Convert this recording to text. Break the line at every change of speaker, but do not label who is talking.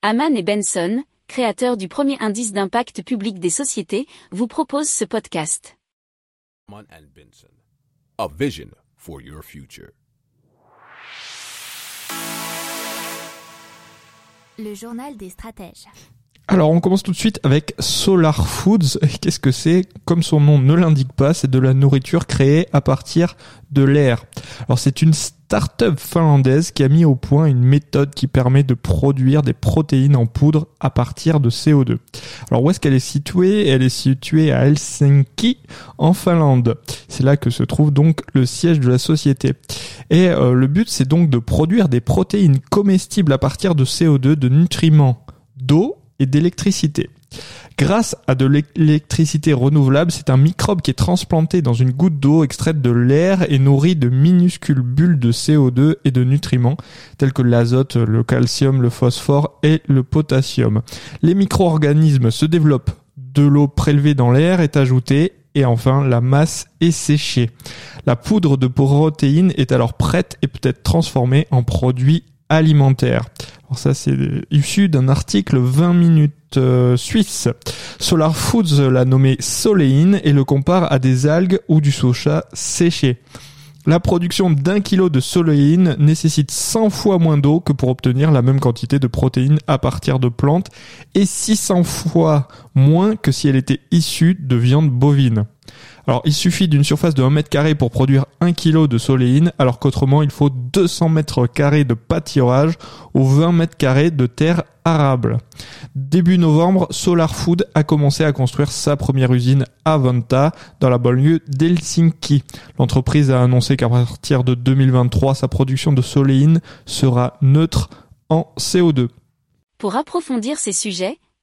Haman et Benson, créateurs du premier indice d'impact public des sociétés, vous proposent ce podcast.
Haman and Benson. A vision for your future.
Le journal des stratèges.
Alors on commence tout de suite avec Solar Foods. Qu'est-ce que c'est? Comme son nom ne l'indique pas, c'est de la nourriture créée à partir de l'air. Alors c'est une start-up finlandaise qui a mis au point une méthode qui permet de produire des protéines en poudre à partir de CO2. Alors où est-ce qu'elle est située? Elle est située à Helsinki en Finlande. C'est là que se trouve donc le siège de la société. Et euh, le but c'est donc de produire des protéines comestibles à partir de CO2, de nutriments, d'eau et d'électricité. Grâce à de l'électricité renouvelable, c'est un microbe qui est transplanté dans une goutte d'eau extraite de l'air et nourri de minuscules bulles de CO2 et de nutriments tels que l'azote, le calcium, le phosphore et le potassium. Les micro-organismes se développent, de l'eau prélevée dans l'air est ajoutée et enfin la masse est séchée. La poudre de protéines est alors prête et peut être transformée en produit alimentaire. Alors ça c'est issu d'un article 20 minutes euh, suisse. Solar Foods l'a nommé soléine et le compare à des algues ou du soja séché. La production d'un kilo de soléine nécessite 100 fois moins d'eau que pour obtenir la même quantité de protéines à partir de plantes et 600 fois moins que si elle était issue de viande bovine. Alors, il suffit d'une surface de 1 mètre carré pour produire 1 kg de soléine, alors qu'autrement, il faut 200 mètres carrés de pâturage ou 20 mètres carrés de terre arable. Début novembre, Solar Food a commencé à construire sa première usine à Vanta, dans la banlieue d'Helsinki. L'entreprise a annoncé qu'à partir de 2023, sa production de soléine sera neutre en CO2.
Pour approfondir ces sujets,